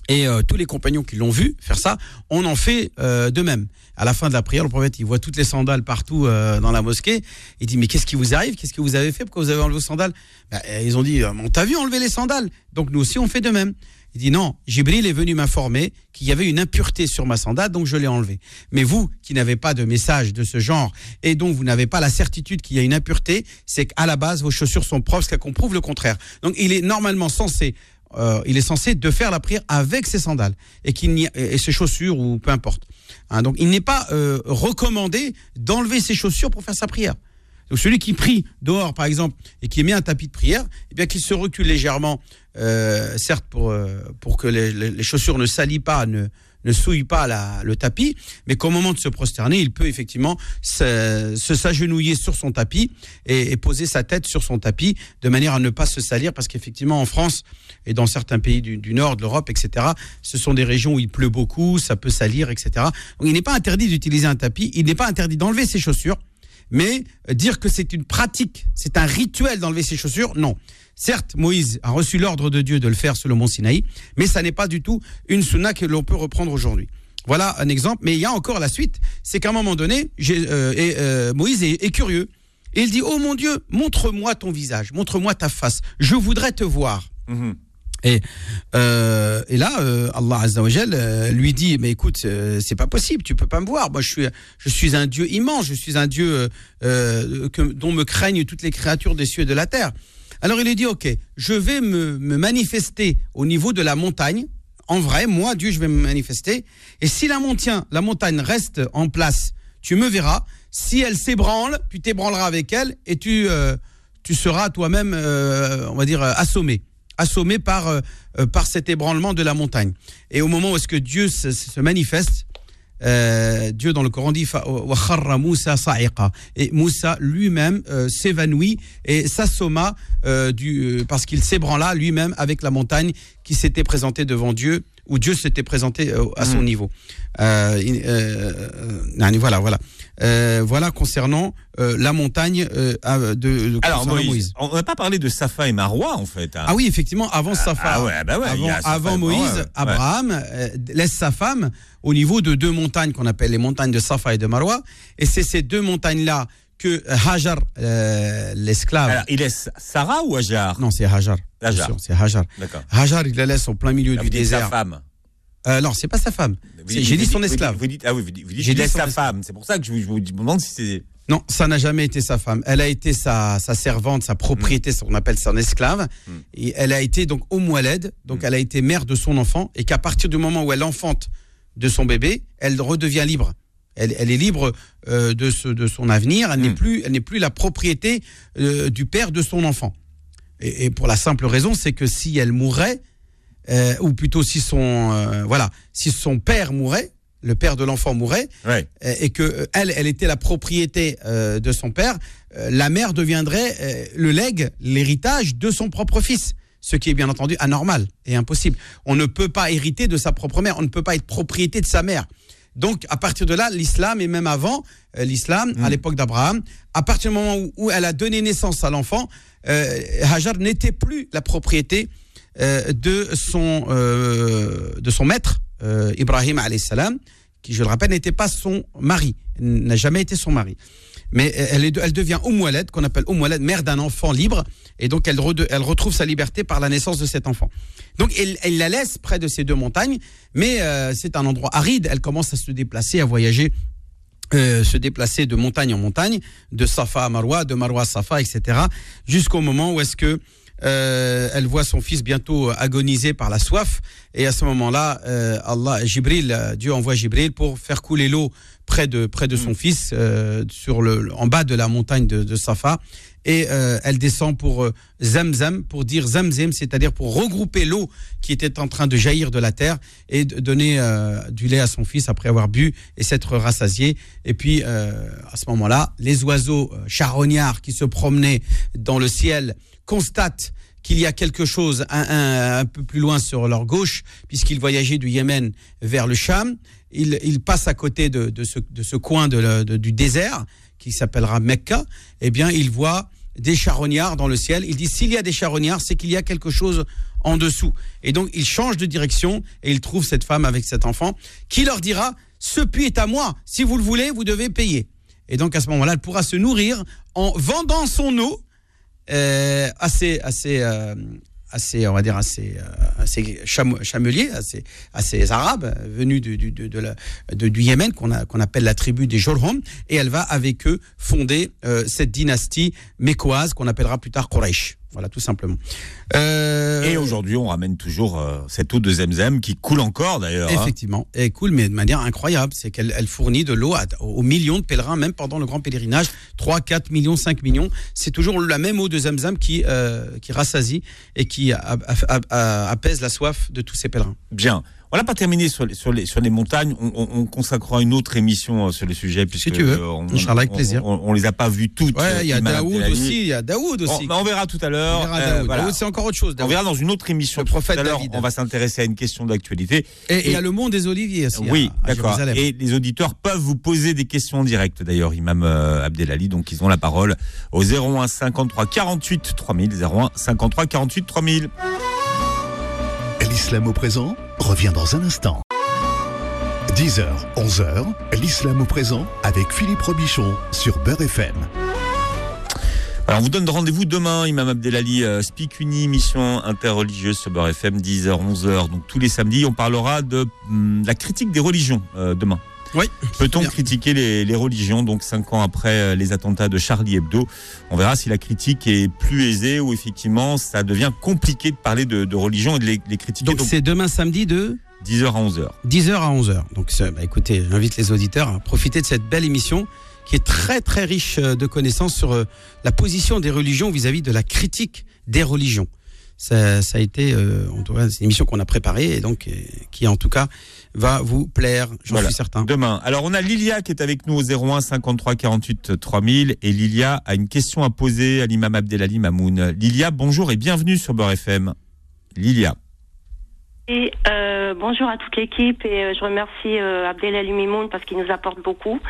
Et euh, tous les compagnons qui l'ont vu faire ça, on en fait euh, de même. À la fin de la prière, le prophète, il voit toutes les sandales partout euh, dans la mosquée. Il dit, mais qu'est-ce qui vous arrive? Qu'est-ce que vous avez fait? Pourquoi vous avez enlevé vos sandales? Ben, Ils ont dit, euh, on t'a vu enlever les sandales. Donc nous aussi, on fait de même. Il dit non, Jibril est venu m'informer qu'il y avait une impureté sur ma sandale, donc je l'ai enlevé. Mais vous, qui n'avez pas de message de ce genre et dont vous n'avez pas la certitude qu'il y a une impureté, c'est qu'à la base, vos chaussures sont propres, ce qu'on prouve le contraire. Donc il est normalement censé euh, il est censé de faire la prière avec ses sandales et ses chaussures ou peu importe. Hein, donc il n'est pas euh, recommandé d'enlever ses chaussures pour faire sa prière. Donc celui qui prie dehors, par exemple, et qui met un tapis de prière, eh bien qu'il se recule légèrement, euh, certes pour euh, pour que les, les, chaussures ne salissent pas, ne ne souille pas la, le tapis, mais qu'au moment de se prosterner, il peut effectivement se, s'agenouiller sur son tapis et, et, poser sa tête sur son tapis de manière à ne pas se salir, parce qu'effectivement en France et dans certains pays du, du nord de l'Europe, etc., ce sont des régions où il pleut beaucoup, ça peut salir, etc. Donc il n'est pas interdit d'utiliser un tapis, il n'est pas interdit d'enlever ses chaussures. Mais dire que c'est une pratique, c'est un rituel d'enlever ses chaussures, non. Certes, Moïse a reçu l'ordre de Dieu de le faire sur le mont Sinaï, mais ça n'est pas du tout une sunna que l'on peut reprendre aujourd'hui. Voilà un exemple, mais il y a encore la suite. C'est qu'à un moment donné, euh, euh, Moïse est, curieux. Et il dit, oh mon Dieu, montre-moi ton visage, montre-moi ta face. Je voudrais te voir. Mhm. Et, euh, et là, euh, Allah Azzawajal euh, lui dit, mais écoute, euh, c'est pas possible, tu peux pas me voir. Moi, je suis, je suis un Dieu immense, je suis un Dieu euh, que, dont me craignent toutes les créatures des cieux et de la terre. Alors il lui dit, ok, je vais me, me manifester au niveau de la montagne. En vrai, moi, Dieu, je vais me manifester. Et si la montagne, la montagne reste en place, tu me verras. Si elle s'ébranle, tu t'ébranleras avec elle et tu, tu seras toi-même, on va dire, assommé assommé par, euh, par cet ébranlement de la montagne. Et au moment où est-ce que Dieu se manifeste, euh, Dieu dans le Coran dit Moussa et Moussa lui-même euh, s'évanouit et s'assomma euh, du parce qu'il s'ébranla lui-même avec la montagne qui s'était présentée devant Dieu où Dieu s'était présenté à son mmh. niveau. voilà, voilà. Voilà concernant la montagne de, de Alors Moïse, Moïse. on n'a pas parlé de Safa et Marwa en fait. Hein. Ah oui, effectivement, avant ah, Safa, ah ouais, bah ouais, avant, avant Moïse, ouais, Abraham laisse sa femme au niveau de deux montagnes qu'on appelle les montagnes de Safa et de Marwa, et c'est ces deux montagnes là que Hajar, l'esclave. Alors, il laisse Sarah ou Hajar? Non, c'est Hajar. Hajar. C'est Hajar. Hajar, il la laisse au plein milieu Là, du désert. Sa femme. Euh, non, c'est pas sa femme. J'ai dit son esclave. Vous dites, ah oui, vous dites, vous dites sa femme. C'est pour ça que je vous, je vous demande si c'est. Non, ça n'a jamais été sa femme. Elle a été sa, sa servante, sa propriété, mm. ce qu'on appelle son esclave. Mm. Et elle a été donc au Moualed, donc mm. elle a été mère de son enfant, et qu'à partir du moment où elle enfante de son bébé, elle redevient libre. Elle, elle est libre euh, de, ce, de son avenir. Elle n'est plus, elle n'est plus la propriété euh, du père de son enfant. Et, et pour la simple raison, c'est que si elle mourait, euh, ou plutôt si son voilà, si son père mourait, le père de l'enfant mourait, ouais. euh, et que elle, elle était la propriété de son père, la mère deviendrait le legs, l'héritage de son propre fils. Ce qui est bien entendu anormal et impossible. On ne peut pas hériter de sa propre mère, on ne peut pas être propriété de sa mère. Donc, à partir de là, l'islam, et même avant l'islam, Mm. à l'époque d'Abraham, à partir du moment où, où elle a donné naissance à l'enfant, Hajar n'était plus la propriété euh, de son euh, de son maître euh, Ibrahim qui je le rappelle n'était pas son mari n'a jamais été son mari mais elle, devient Oumoualed, qu'on appelle Oumoualed, mère d'un enfant libre, et donc elle, re, elle, retrouve sa liberté par la naissance de cet enfant. Donc elle, la laisse près de ces deux montagnes, mais euh, c'est un endroit aride, elle commence à se déplacer, à voyager, euh, se déplacer de montagne en montagne, de Safa à Marwa, de Marwa à Safa, etc., jusqu'au moment où est-ce que euh, elle voit son fils bientôt agoniser par la soif. Et à ce moment-là, Allah, Jibril, Dieu envoie Jibril pour faire couler l'eau près de près de son Mm. fils, euh, sur le en bas de la montagne de, de Safa. Et euh, elle descend pour euh, Zamzam, pour dire Zamzam, c'est-à-dire pour regrouper l'eau qui était en train de jaillir de la terre et de donner du lait à son fils après avoir bu et s'être rassasié. Et puis à ce moment-là, les oiseaux charognards qui se promenaient dans le ciel constatent qu'il y a quelque chose un, un, un, peu plus loin sur leur gauche, puisqu'ils voyageaient du Yémen vers le Cham. Ils passent à côté de, ce, coin du désert qui s'appellera Mecca. Eh bien, ils voient des charognards dans le ciel. Ils disent s'il y a des charognards, c'est qu'il y a quelque chose en dessous. Et donc, ils changent de direction et ils trouvent cette femme avec cet enfant qui leur dira ce puits est à moi. Si vous le voulez, vous devez payer. Et donc, à ce moment-là, elle pourra se nourrir en vendant son eau euh, à, ses, à, ses, euh, assez, on va dire assez, assez chameliers, assez, assez arabes, venus du, du, de, la, du Yémen, qu'on qu'on appelle la tribu des Jorhom, et elle va avec eux fonder cette dynastie mécoise qu'on appellera plus tard Quraysh. Voilà, tout simplement. Euh, et aujourd'hui, on ramène toujours euh, cette eau de Zemzem qui coule encore d'ailleurs. Hein. Effectivement, elle coule, mais de manière incroyable. C'est qu'elle elle fournit de l'eau aux millions de pèlerins, même pendant le grand pèlerinage. 3, 4 millions, 5 millions. C'est toujours la même eau de Zemzem qui, euh, qui rassasie et qui apaise la soif de tous ces pèlerins. Bien. On n'a pas terminé sur les, sur les, sur les montagnes. On, on, consacrera une autre émission euh, sur le sujet. Puisque, si tu veux. Euh, on, avec plaisir. On, les a pas vues toutes. Ouais, il y a Daoud aussi. Il y a Daoud aussi. On, verra tout à l'heure. On verra euh, Daoud. c'est encore autre chose. On verra dans une autre émission. Le prophète tout à On va s'intéresser à une question d'actualité. Et il y a le monde des oliviers aussi. Oui, d'accord. Et les auditeurs peuvent vous poser des questions en direct. D'ailleurs, Imam Abdelali, donc ils ont la parole au 01 53 48 3000. 01 53 48 3000. L'islam au présent revient dans un instant. 10h, 11h, l'islam au présent avec Philippe Robichon sur Beurre FM. Alors on vous donne rendez-vous demain, Imam Abdelali, euh, Speak mission interreligieuse sur Beurre FM, 10h, 11h. Donc tous les samedis, on parlera de hum, la critique des religions euh, demain. Oui. Peut-on critiquer les, religions, donc cinq ans après euh, les attentats de Charlie Hebdo? On verra si la critique est plus aisée ou effectivement ça devient compliqué de parler de, religion et de les, critiquer. Donc c'est demain samedi de 10h à 11h. 10h à 11h. Donc bah, écoutez, j'invite les auditeurs à profiter de cette belle émission qui est très très riche euh, de connaissances sur euh, la position des religions vis-à-vis de la critique des religions. Ça, a été, en tout cas, c'est une émission qu'on a préparée et donc qui en tout cas va vous plaire, j'en suis certain. Demain. Alors on a Lilia qui est avec nous au 01 53 48 3000 et Lilia a une question à poser à l'imam Abdelali Mamoun. Lilia, bonjour et bienvenue sur Beurre FM. Lilia. Et euh, bonjour à toute l'équipe et euh, je remercie euh, Abdelali Mamoun parce qu'il nous apporte beaucoup.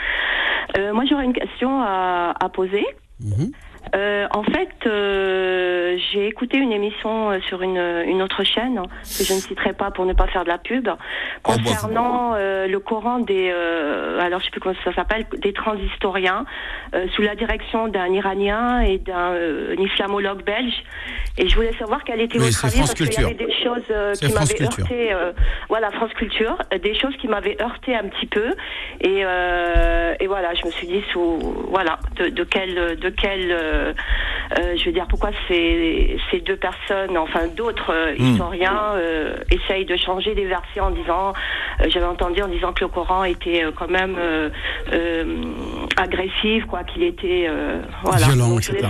moi j'aurais une question à, poser. Mhm. Euh, en fait, euh, j'ai écouté une émission euh, sur une, une, autre chaîne que je ne citerai pas pour ne pas faire de la pub bah, concernant euh, le Coran des, euh, alors je sais plus comment ça s'appelle, des transhistoriens sous la direction d'un Iranien et d'un islamologue belge. Et je voulais savoir quelle était votre avis parce qu'il y avait des choses qui m'avaient heurté. voilà, France Culture, des choses qui m'avaient heurté un petit peu. Et, et voilà, je me suis dit sous voilà de, de quel de quel euh, euh, je veux dire, pourquoi ces, ces deux personnes, enfin d'autres euh, hmm. historiens, essayent de changer des versets en disant, j'avais entendu en disant que le Coran était quand même agressif, quoi, qu'il était voilà, violent, etc.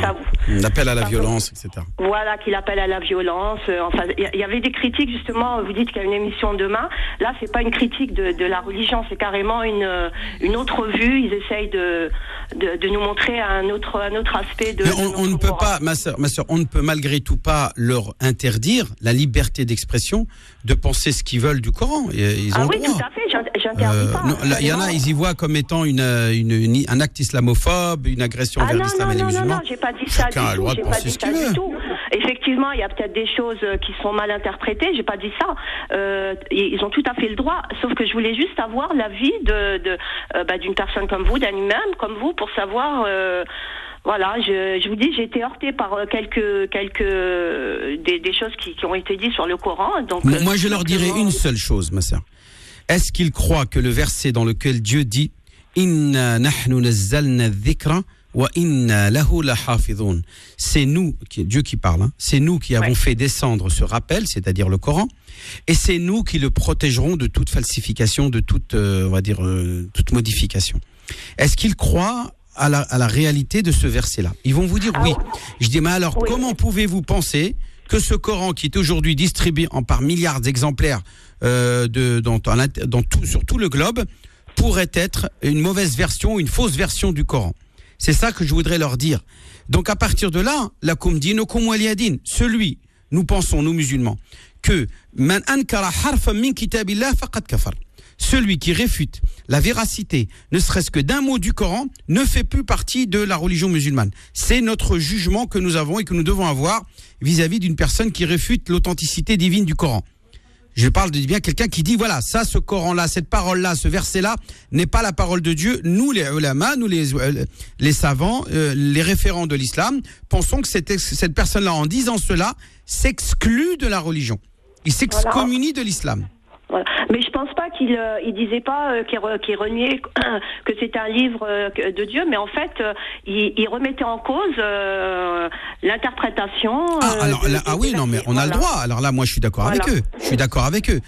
Il appelle à la violence, etc. Voilà, qu'il appelle à la violence. enfin, il y, avait des critiques justement. Vous dites qu'il y a une émission demain. Là, c'est pas une critique de, de la religion, c'est carrément une une autre vue. Ils essayent de de, de nous montrer un autre un autre aspect on, ne peut pas, ma soeur, ma soeur, on ne peut malgré tout pas leur interdire la liberté d'expression de penser ce qu'ils veulent du Coran. Ils ah oui, tout à fait, j'interdis pas. Euh, il y en a, ils y voient comme étant une, une, un acte islamophobe, une agression ah vers l'islam et les musulmans. Non, non, j'ai pas dit ça du tout. J'ai pas dit ça du tout. Effectivement, il y a peut-être des choses euh, qui sont mal interprétées. J'ai pas dit ça. Euh, ils ont tout à fait le droit. Sauf que je voulais juste avoir l'avis de, de euh, bah, d'une personne comme vous, d'un imam comme vous, pour savoir. Euh, voilà, je, je vous dis, j'ai été heurtée par quelques quelques des, des choses qui, qui, ont été dites sur le Coran. Donc moi, je leur dirais une seule chose, ma sœur. Est-ce qu'ils croient que le verset dans lequel Dieu dit Inna nahnu nazzalna dhikra C'est nous, Dieu qui parle, hein, c'est nous qui avons fait descendre ce rappel, c'est-à-dire le Coran, et c'est nous qui le protégerons de toute falsification, de toute, euh, on va dire, euh, toute modification. Est-ce qu'ils croient à la, à la réalité de ce verset-là? Ils vont vous dire oui. Je dis, mais alors, comment pouvez-vous penser que ce Coran qui est aujourd'hui distribué en par milliards d'exemplaires euh, de, dans, dans tout, sur tout le globe pourrait être une mauvaise version, une fausse version du Coran? C'est ça que je voudrais leur dire. Donc à partir de là, la kumdin celui, nous pensons, nous musulmans, que celui qui réfute la véracité, ne serait-ce que d'un mot du Coran, ne fait plus partie de la religion musulmane. C'est notre jugement que nous avons et que nous devons avoir vis-à-vis d'une personne qui réfute l'authenticité divine du Coran. Je parle de bien quelqu'un qui dit voilà, ça, ce Coran-là, cette parole-là, ce verset-là n'est pas la parole de Dieu. Nous, les ulama, nous, les, euh, les savants, euh, les référents de l'islam, pensons que cette, cette personne-là, en disant cela, s'exclut de la religion. Il s'excommunie de l'islam. Mais je pense pas qu'il euh, il disait pas euh, qu'il reniait que c'est un livre euh, de Dieu, mais en fait, il, il, remettait en cause l'interprétation. Ah, alors, ah oui, non, mais on a le droit. Alors là, moi, je suis d'accord avec eux. Je suis d'accord avec eux.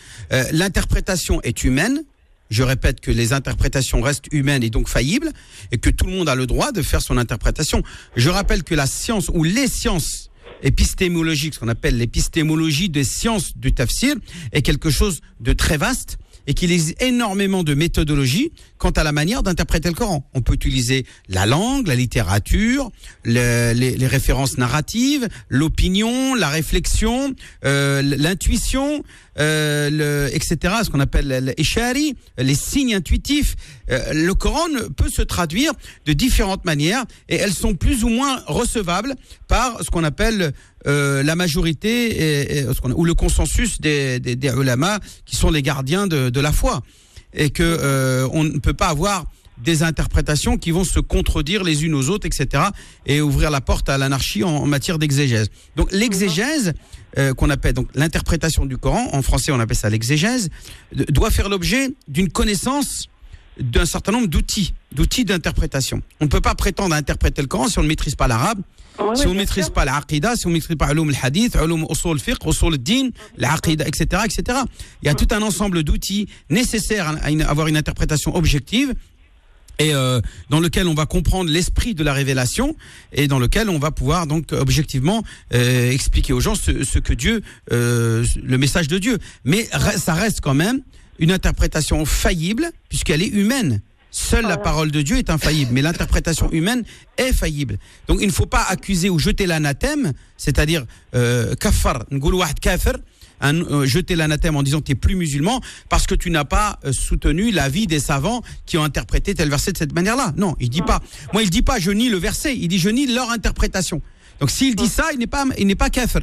L'interprétation est humaine. Je répète que les interprétations restent humaines et donc faillibles, et que tout le monde a le droit de faire son interprétation. Je rappelle que la science ou les sciences épistémologique, ce qu'on appelle l'épistémologie des sciences du tafsir, est quelque chose de très vaste et qu'il existe énormément de méthodologies quant à la manière d'interpréter le Coran. On peut utiliser la langue, la littérature, les, références narratives, l'opinion, la réflexion, euh, l'intuition, euh, etc. Ce qu'on appelle l'eshari, les signes intuitifs. Euh, le Coran peut se traduire de différentes manières et elles sont plus ou moins recevables par ce qu'on appelle euh, la majorité ou le consensus des, des, des ulama qui sont les gardiens de, de la foi et que euh, on ne peut pas avoir des interprétations qui vont se contredire les unes aux autres, etc., et ouvrir la porte à l'anarchie en, matière d'exégèse. Donc l'exégèse, euh, qu'on appelle donc l'interprétation du Coran, en français on appelle ça l'exégèse, doit faire l'objet d'une connaissance d'un certain nombre d'outils, d'outils d'interprétation. On ne peut pas prétendre à interpréter le Coran si on ne maîtrise pas l'arabe, si on ne maîtrise pas l'aqida, si on ne maîtrise pas l'ulum al-hadith, l'ulum usul fiqh, usul din, l'aqida, etc., etc. Il y a tout un ensemble d'outils nécessaires à, avoir une interprétation objective et euh, dans lequel on va comprendre l'esprit de la révélation et dans lequel on va pouvoir donc objectivement euh, expliquer aux gens ce, ce que Dieu, euh, le message de Dieu. Mais ça reste quand même une interprétation faillible puisqu'elle est humaine. Seule la parole de Dieu est infaillible, mais l'interprétation humaine est faillible. Donc il ne faut pas accuser ou jeter l'anathème, c'est-à-dire euh, kafar, kafir, euh, jeter l'anathème en disant que tu n'es plus musulman parce que tu n'as pas euh, soutenu l'avis des savants qui ont interprété tel verset de cette manière-là. Non, il dit pas. Moi, il dit pas je nie le verset, il dit je nie leur interprétation. Donc s'il dit ça, il n'est pas, il n'est pas kafir.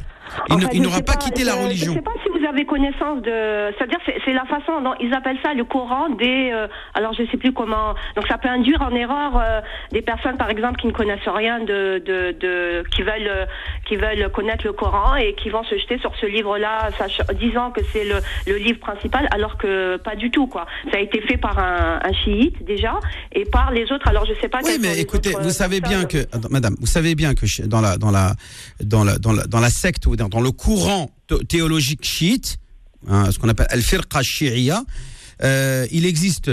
Il n'aura pas, quitté la religion vous avez connaissance de, c'est-à-dire c'est la façon dont ils appellent ça le Coran des, euh, alors je sais plus comment, donc ça peut induire en erreur euh, des personnes par exemple qui ne connaissent rien de, de, de qui veulent, euh, qui veulent connaître le Coran et qui vont se jeter sur ce livre-là, disant que c'est le, le, livre principal, alors que pas du tout quoi. Ça a été fait par un, un chiite déjà et par les autres. Alors je sais pas. Oui, mais écoutez, vous savez bien que, Madame, vous savez bien que dans la dans la dans la dans la, dans la secte ou dans, le courant théologique chiite, hein, ce qu'on appelle al-firqa shi'iyya, euh, il existe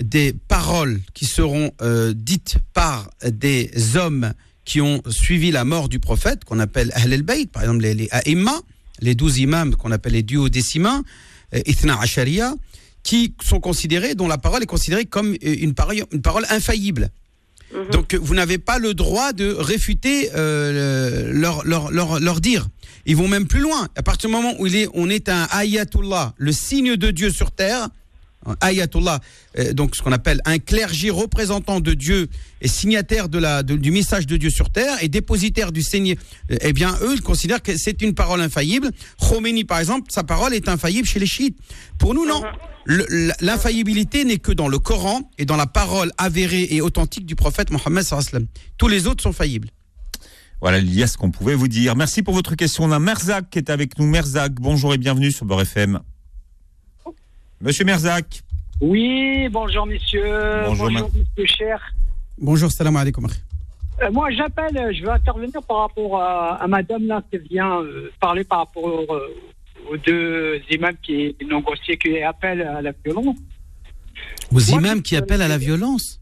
des paroles qui seront euh, dites par des hommes qui ont suivi la mort du prophète, qu'on appelle Ahl al-Bayt, par exemple les, les les douze imams qu'on appelle les duodécimains, euh, Ithna Ashariya, qui sont considérés, dont la parole est considérée comme une parole, une parole infaillible. Mhm. Donc vous n'avez pas le droit de réfuter euh, leur, leur, leur, leur, dire. Ils vont même plus loin. À partir du moment où il est, on est un ayatollah, le signe de Dieu sur terre, ayatollah, euh, donc ce qu'on appelle un clergé représentant de Dieu et signataire du message de Dieu sur terre et dépositaire du Seigneur, euh, eh bien eux ils considèrent que c'est une parole infaillible. Khomeini par exemple, sa parole est infaillible chez les chiites. Pour nous non. L'infaillibilité n'est que dans le Coran et dans la parole avérée et authentique du prophète Mohammed. Tous les autres sont faillibles. Voilà, il y a ce qu'on pouvait vous dire. Merci pour votre question. On a Merzak qui est avec nous. Merzak, bonjour et bienvenue sur Beurre FM. Monsieur Merzak. Oui, bonjour messieurs. Bonjour, monsieur cher. Bonjour, salam alaikum. Euh, moi, j'appelle, euh, je veux intervenir par rapport à, madame là qui vient euh, parler par rapport aux deux imams qui négocient, qui appellent à la violence. Aux imams qui appellent à la violence?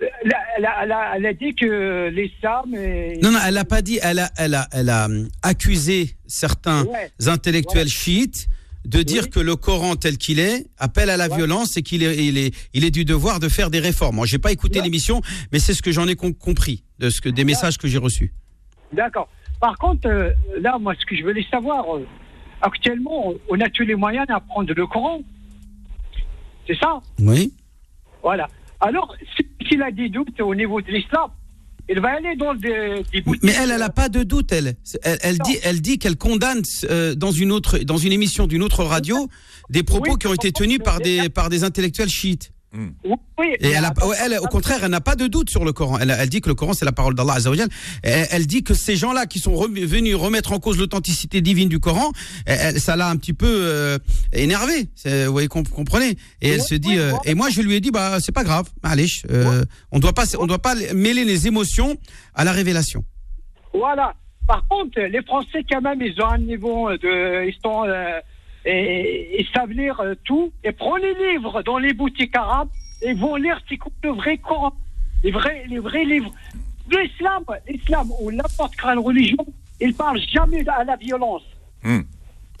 Elle a, dit que l'islam. Non, non, elle n'a pas dit. Elle a, elle a, elle a accusé certains intellectuels chiites de dire que le Coran tel qu'il est appelle à la violence et qu'il est, il est, il est du devoir de faire des réformes. Moi, j'ai pas écouté l'émission, mais c'est ce que j'en ai compris de ce que des messages que j'ai reçus. D'accord. Par contre, euh, là, moi, ce que je voulais savoir, euh, actuellement, on a tous les moyens d'apprendre le Coran. C'est ça? Oui. Voilà. Alors, s'il a des doutes au niveau de l'islam, il va aller dans des, des boutiques. Mais elle, elle n'a pas de doute, elle. Elle, elle dit, elle dit qu'elle condamne euh, dans une autre, dans une émission d'une autre radio, des propos Oui, qui ont été tenus par des, par des intellectuels chiites. Oui, oui, Et elle, a- attends, elle, au contraire, elle n'a pas de doute sur le Coran. Elle, elle dit que le Coran, c'est la parole d'Allah Azzawajal. Elle, elle dit que ces gens-là qui sont venus remettre en cause l'authenticité divine du Coran, ça l'a un petit peu euh, énervé. C'est- Vous voyez, comp- comprenez? Et elle Oui, se dit. oui, euh, et moi, je lui ai dit, bah, c'est pas grave. Allez, euh, on doit pas, on doit pas mêler les émotions à la révélation. Voilà. Par contre, les Français, quand même, ils ont un niveau de. Ils sont. Et, ils savent lire euh, tout. Et prenez les livres dans les boutiques arabes et ils vont lire le vrai Coran. Les vrais, les vrais livres. L'islam, l'islam ou n'importe quelle religion, ils parlent jamais à la violence. Hmm.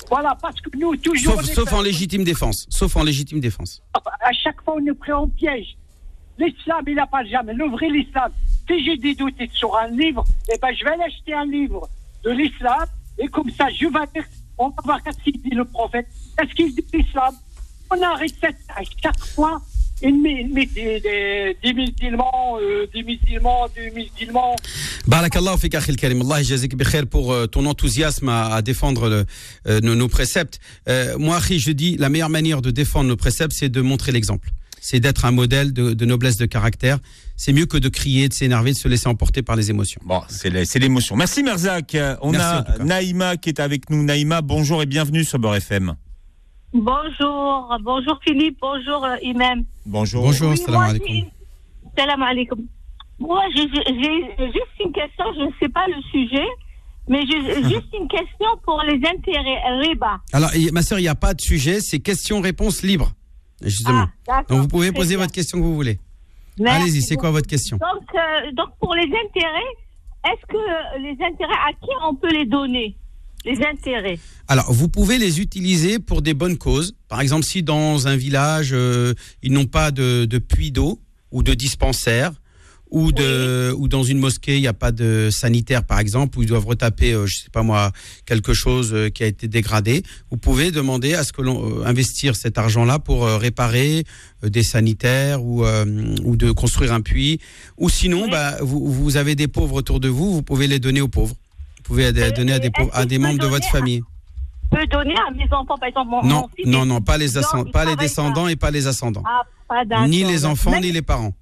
Voilà, parce que nous, toujours. Sauf, en légitime défense. Sauf en légitime défense. à chaque fois, on nous prend en piège. L'islam, il n'a pas jamais. Le vrai l'islam. Si j'ai des doutes sur un livre, eh ben, je vais aller acheter un livre de l'islam. Et comme ça, je vais dire, on va voir qu'est-ce qu'il dit le prophète. Qu'est-ce qu'il dit l'islam? On arrête à chaque fois. Il met, des, des, des musulmans, euh, des musulmans, des musulmans. Barakallahu fik akhil karim. Allah jazik bikhair pour euh, ton enthousiasme à, à défendre le, euh, nos, nos préceptes. Euh, moi, akhi, je dis, la meilleure manière de défendre nos préceptes, c'est de montrer l'exemple. C'est d'être un modèle de, de noblesse de caractère. C'est mieux que de crier, de s'énerver, de se laisser emporter par les émotions. Bon, c'est l'émotion. Merci Merzak. Euh, On Merci, a. Naïma qui est avec nous. Naïma, bonjour et bienvenue sur Beurre FM. Bonjour, bonjour Philippe, bonjour euh, Imam. Bonjour. Bonjour, Oui, salam alaikum. Salam alaikum. Moi, j'ai juste une question, je ne sais pas le sujet, mais j'ai juste une question pour les intérêts, riba. Alors, ma sœur, il n'y a pas de sujet, c'est question-réponse libre. Justement. Ah, Donc, vous pouvez poser bien. votre question que vous voulez. Allez-y, c'est quoi votre question? Donc, euh, donc, pour les intérêts, est-ce que les intérêts, à qui on peut les donner Les intérêts? Alors, vous pouvez les utiliser pour des bonnes causes. Par exemple, si dans un village, euh, ils n'ont pas de, de puits d'eau ou de dispensaire, ou, de, ou dans une mosquée, il n'y a pas de sanitaire, par exemple, où ils doivent retaper, euh, je sais pas moi, quelque chose euh, qui a été dégradé, vous pouvez demander à ce que l'on euh, investir cet argent-là pour euh, réparer euh, des sanitaires ou, ou de construire un puits. Ou sinon, Oui. bah, vous, vous avez des pauvres autour de vous, vous pouvez les donner aux pauvres. Vous pouvez les donner à des, pauvres, à des membres de votre famille. Je peux donner à mes enfants, par exemple, mon, Non, mon fils. non, non, pas les, ascend- pas les descendants et pas les ascendants. Ah, pas. Ni les enfants, Même- ni les parents.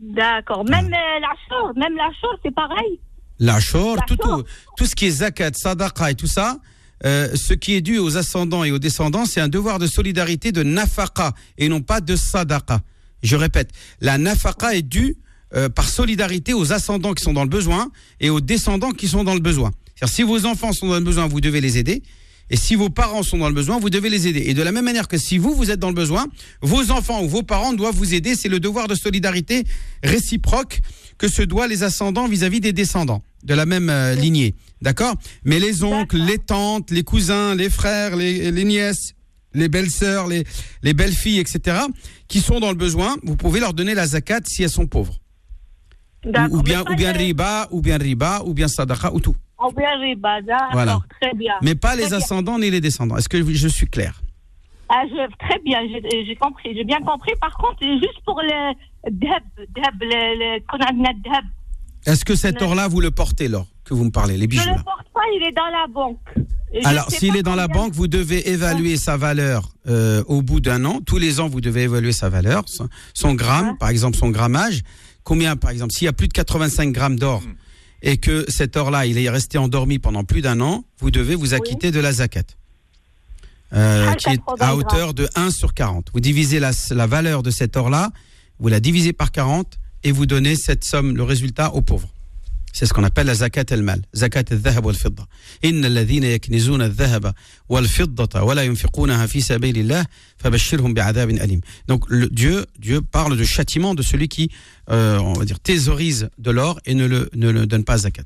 D'accord. Même euh, la chose, même la c'est pareil. La shor, La tout, tout, tout ce qui est zakat, sadaqa et tout ça, euh, ce qui est dû aux ascendants et aux descendants, c'est un devoir de solidarité de nafaqa et non pas de sadaqa. Je répète, la nafaqa est due euh, par solidarité aux ascendants qui sont dans le besoin et aux descendants qui sont dans le besoin. C'est-à-dire, si vos enfants sont dans le besoin, vous devez les aider. Et si vos parents sont dans le besoin, vous devez les aider. Et de la même manière que si vous, vous êtes dans le besoin, vos enfants ou vos parents doivent vous aider. C'est le devoir de solidarité réciproque que se doit les ascendants vis-à-vis des descendants de la même euh, lignée. D'accord? Mais les oncles, les tantes, les cousins, les frères, les, les nièces, les belles-sœurs, les, les belles-filles, etc., qui sont dans le besoin, vous pouvez leur donner la zakat si elles sont pauvres. Ou, ou bien, ou bien riba, ou bien riba, ou bien sadaqa, ou tout. Voilà. très bien. Mais pas les bien. ascendants ni les descendants. Est-ce que je suis clair Ah, je- très bien, j'ai j'ai compris, j'ai bien compris. Par contre, juste pour le dhab, dhab, le, le, Est-ce que cet or-là, vous le portez, l'or que vous me parlez, les je bijoux ne là le porte pas, il est dans la banque. Je Alors, s'il est dans la banque, vous devez évaluer sa valeur euh, au bout d'un an. Tous les ans, vous devez évaluer sa valeur, son, son gramme, Ouais. par exemple, son grammage. Combien, par exemple, s'il y a plus de 85 grammes d'or et que cet or-là, il est resté endormi pendant plus d'un an, vous devez vous acquitter de la zakat. Euh, Ah, qui est 80 à hauteur de 1 sur 40. Vous divisez la, la valeur de cet or-là, vous la divisez par 40 et vous donnez cette somme, le résultat, aux pauvres. C'est ce qu'on appelle la zakat al-mal, zakat al-dhahab wal-fidda. Inna alladhina yaknizuna al-dhahaba wal-fiddata wa la yunfiqunaha fi sabilillah fabashshirhum bi'adhabin alim. Donc le, Dieu Dieu parle de châtiment de celui qui euh, on va dire thésaurise de l'or et ne le ne le donne pas zakat.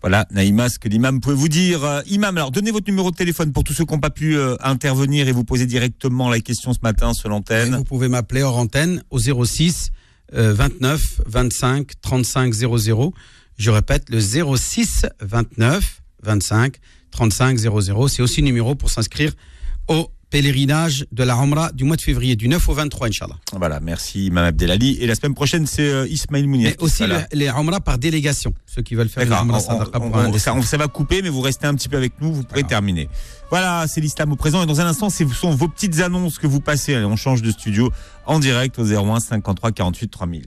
Voilà, Naïma, ce que l'imam pouvait vous dire. Euh, imam, alors donnez votre numéro de téléphone pour tous ceux qui n'ont pas pu euh, intervenir et vous poser directement la question ce matin sur l'antenne. Vous pouvez m'appeler hors antenne au 06 euh, 29 25 35 00. Je répète le 06 29 25 35 00. C'est aussi le numéro pour s'inscrire au pèlerinage de la Umrah du mois de février, du 9 au 23, Inch'Allah. Voilà, merci Imam Abdelali. Et la semaine prochaine, c'est euh, Ismail Mounier. Mais aussi le- les Umrah par délégation, ceux qui veulent faire Sadaqa pour on- des- ça, on- ça va couper, mais vous restez un petit peu avec nous, vous pourrez terminer. Voilà, c'est l'islam au présent. Et dans un instant, ce sont vos petites annonces que vous passez. Allez, on change de studio en direct au 01 53 48 3000.